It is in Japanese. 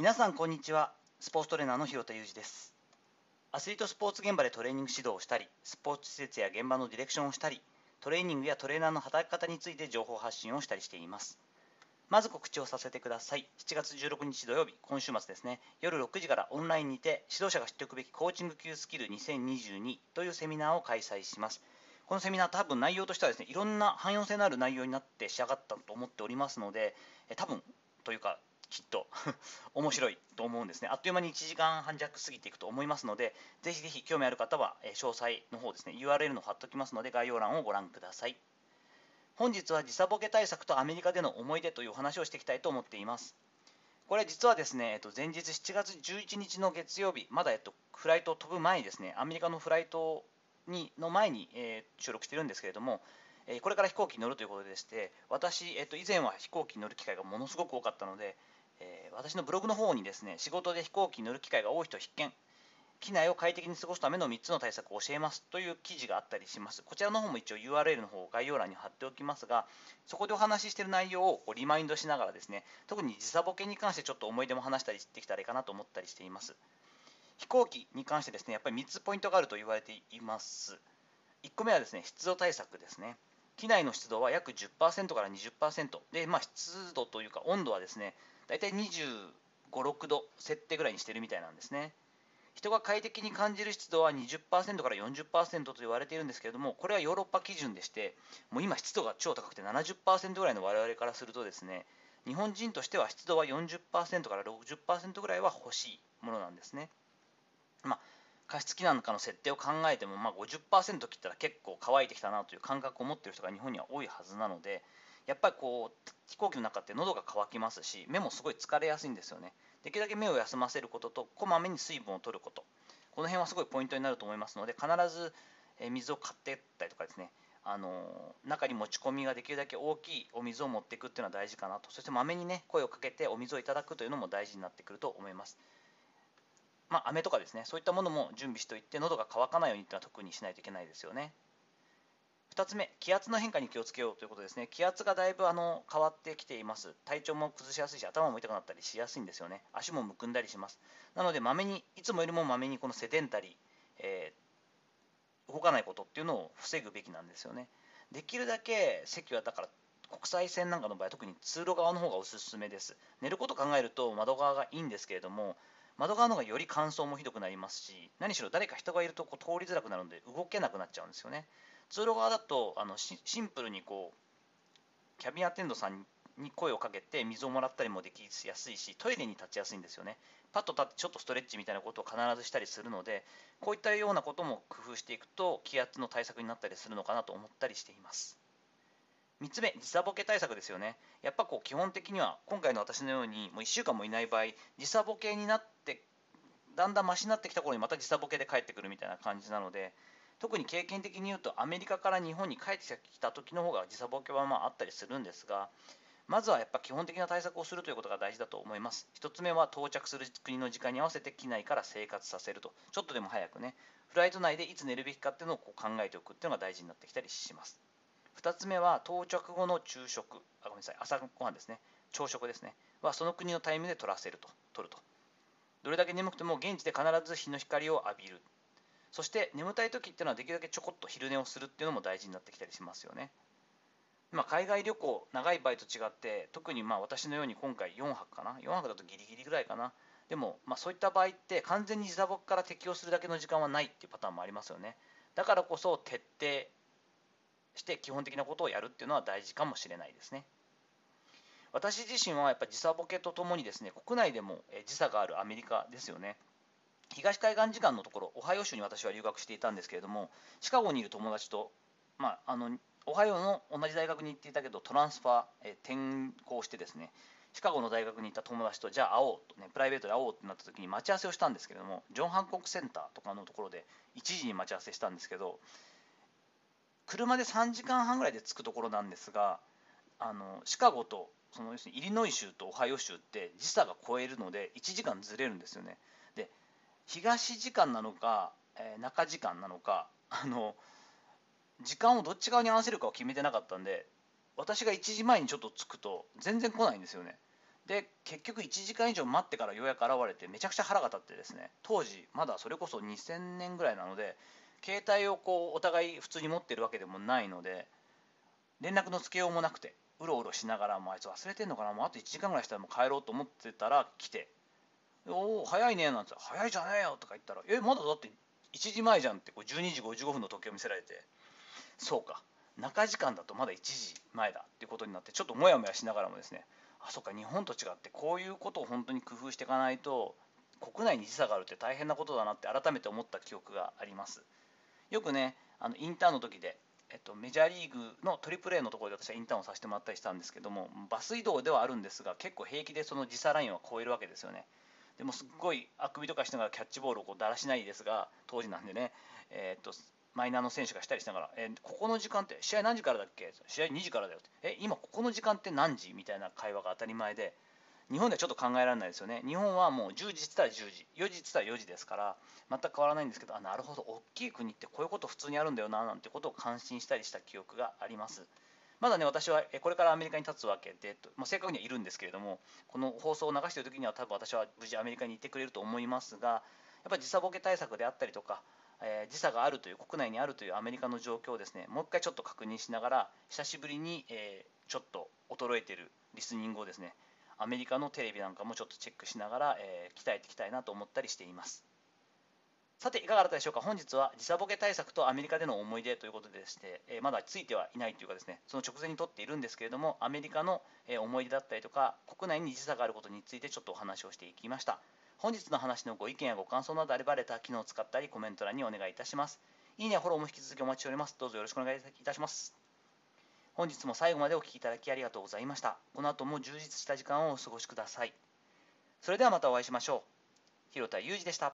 皆さんこんにちは。スポーツトレーナーの広田裕二です。アスリートスポーツ現場でトレーニング指導をしたりスポーツ施設や現場のディレクションをしたりトレーニングやトレーナーの働き方について情報発信をしたりしています。まず告知をさせてください。7月16日土曜日今週末ですね。夜6時からオンラインにて指導者が知っておくべきコーチング級スキル2022というセミナーを開催します。このセミナー多分内容としてはですねいろんな汎用性のある内容になって仕上がったと思っておりますので多分というかきっと 面白いと思うんですね。あっという間に1時間半弱過ぎていくと思いますので、ぜひぜひ興味ある方は、え詳細の方ですね、URL の貼っておきますので、概要欄をご覧ください。本日は時差ボケ対策とアメリカでの思い出というお話をしていきたいと思っています。これ実はですね、えっと、前日7月11日の月曜日、まだ、えっと、フライトを飛ぶ前にですね、アメリカのフライトにの前に、えー、収録してるんですけれども、えこれから飛行機に乗るということでして、私、えっと、以前は飛行機に乗る機会がものすごく多かったので、えー、私のブログの方にですね、仕事で飛行機に乗る機会が多い人必見、機内を快適に過ごすための3つの対策を教えますという記事があったりします。こちらの方も一応 URL の方を概要欄に貼っておきますが、そこでお話ししている内容をリマインドしながらですね、特に時差ボケに関してちょっと思い出も話したりできたらいいかなと思ったりしています。飛行機に関してですね、やっぱり3つポイントがあると言われています。1個目はですね、湿度対策ですね。機内の湿度は約10%から20%で、まあ、湿度というか温度はですね、大体25、6度設定ぐらいにしてるみたいなんですね。人が快適に感じる湿度は20%から40%と言われているんですけれども、これはヨーロッパ基準でして、もう今湿度が超高くて70%ぐらいの我々からするとですね、日本人としては湿度は40%から60%ぐらいは欲しいものなんですね。まあ、加湿器なんかの設定を考えても、まあ、50%切ったら結構乾いてきたなという感覚を持っている人が日本には多いはずなので、やっぱりこう飛行機の中って喉が渇きますし目もすごい疲れやすいんですよね。できるだけ目を休ませることとこまめに水分を取ること。この辺はすごいポイントになると思いますので必ず水を買ってったりとかですね。あの中に持ち込みができるだけ大きいお水を持っていくっていうのは大事かなと。そしてまめにね声をかけてお水をいただくというのも大事になってくると思います。まあ飴とかですねそういったものも準備しておいて喉が渇かないようにっていうのは特にしないといけないですよね。2つ目、気圧の変化に気をつけようということですね。気圧がだいぶあの変わってきています。体調も崩しやすいし、頭も痛くなったりしやすいんですよね。足もむくんだりします。なので、まめに、いつもよりもまめにこのセデンタリー、えー、動かないことっていうのを防ぐべきなんですよね。できるだけ席はだから国際線なんかの場合、特に通路側の方がおすすめです。寝ること考えると窓側がいいんですけれども、窓側の方がより乾燥もひどくなりますし、何しろ誰か人がいるとこう通りづらくなるので動けなくなっちゃうんですよね。通路側だとあのシンプルにこうキャビンアテンドさんに声をかけて水をもらったりもできやすいしトイレに立ちやすいんですよね。パッと立ってちょっとストレッチみたいなことを必ずしたりするのでこういったようなことも工夫していくと気圧の対策になったりするのかなと思ったりしています。3つ目時差ボケ対策ですよね。やっぱこう基本的には今回の私のようにもう1週間もいない場合時差ボケになってだんだんマシになってきた頃にまた時差ボケで帰ってくるみたいな感じなので特に経験的に言うとアメリカから日本に帰ってきた時の方が時差ボケはまああったりするんですがまずはやっぱ基本的な対策をするということが大事だと思います。1つ目は到着する国の時間に合わせて機内から生活させると。ちょっとでも早くねフライト内でいつ寝るべきかっていうのをこう考えておくっていうのが大事になってきたりします。2つ目は到着後の昼食。あごめんなさい。朝ごはんですね。朝食ですね。はその国のタイムで取らせると取ると。どれだけ眠くても現地で必ず日の光を浴びる。そして眠たい時っていうのはできるだけちょこっと昼寝をするっていうのも大事になってきたりしますよね。まあ、海外旅行、長い場合と違って、特にまあ私のように今回4泊かな、4泊だとギリギリぐらいかな、でもまあそういった場合って完全に時差ボケから適用するだけの時間はないっていうパターンもありますよね。だからこそ徹底して基本的なことをやるっていうのは大事かもしれないですね。私自身はやっぱ時差ボケとともにですね、国内でも時差があるアメリカですよね。東海岸時間のところ、オハイオ州に私は留学していたんですけれども、シカゴにいる友達と、まあ、あのオハイオの同じ大学に行っていたけど、トランスファー、え転校してですね、シカゴの大学に行った友達と、じゃあ会おうとね、プライベートで会おうってなった時に待ち合わせをしたんですけれども、ジョン・ハンコックセンターとかのところで1時に待ち合わせしたんですけど、車で3時間半ぐらいで着くところなんですが、あのシカゴとその要するにイリノイ州とオハイオ州って時差が超えるので1時間ずれるんですよね。東時間なのか、えー、中時間なのか あの時間をどっち側に合わせるかを決めてなかったんで私が1時前にちょっと着くと全然来ないんですよね。で結局1時間以上待ってからようやく現れてめちゃくちゃ腹が立ってですね当時まだそれこそ2000年ぐらいなので携帯をこうお互い普通に持ってるわけでもないので連絡のつけようもなくてうろうろしながらもうあいつ忘れてんのかなもうあと1時間ぐらいしたらもう帰ろうと思ってたら来て「おお早いね」なんて「早いじゃねえよ」とか言ったら「えまだ？だって1時前じゃん」ってこう12時55分の時計を見せられて。そうか。中時間だとまだ1時前だっていうことになってちょっとモヤモヤしながらもですね。あそっか日本と違ってこういうことを本当に工夫していかないと国内に時差があるって大変なことだなって改めて思った記憶があります。よくねあのインターンの時で、えっと、メジャーリーグのトリプル A のところで私はインターンをさせてもらったりしたんですけどもバス移動ではあるんですが結構平気でその時差ラインは超えるわけですよね。でもすっごいあくびとかしながらキャッチボールをこうだらしないですが当時なんでね、えー、っとマイナーの選手がしたりしながら、えー、ここの時間って試合何時からだっけ？試合2時からだよって。え今ここの時間って何時？みたいな会話が当たり前で日本ではちょっと考えられないですよね。日本はもう10時ってったら10時。4時ってったら4時ですから全く変わらないんですけどあなるほど。大きい国ってこういうこと普通にあるんだよななんてことを感心したりした記憶があります。まだね私はこれからアメリカに立つわけで、まあ、正確にはいるんですけれどもこの放送を流している時には多分私は無事アメリカに行ってくれると思いますがやっぱり時差ボケ対策であったりとかえー、時差があるという国内にあるというアメリカの状況をですねもう一回ちょっと確認しながら久しぶりに、えー、ちょっと衰えているリスニングをですねアメリカのテレビなんかもちょっとチェックしながら、えー、鍛えていきたいなと思ったりしています。さていかがだったでしょうか？本日は時差ボケ対策とアメリカでの思い出ということでして、えー、まだついてはいないというかですねその直前にとっているんですけれどもアメリカの、え思い出だったりとか国内に時差があることについてちょっとお話をしていきました本日の話のご意見やご感想などあればレター機能を使ったりコメント欄にお願いいたします。いいねやフォローも引き続きお待ちしております。どうぞよろしくお願いいたします。本日も最後までお聴きいただきありがとうございました。この後も充実した時間をお過ごしください。それではまたお会いしましょう。広田裕二でした。